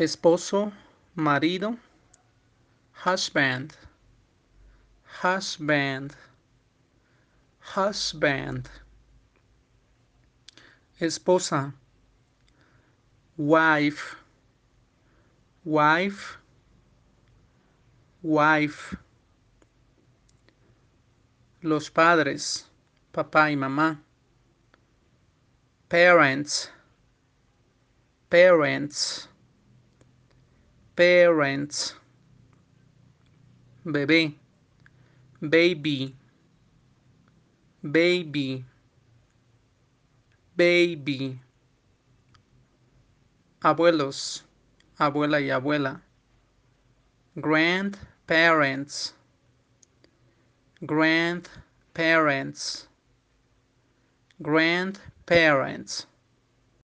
esposo, marido, husband, husband, husband, esposa, wife, wife, wife, los padres, papá y mamá, parents, parents, parents, bebé, baby, baby, baby, abuelos, abuela y abuela, grandparents, grandparents, grandparents.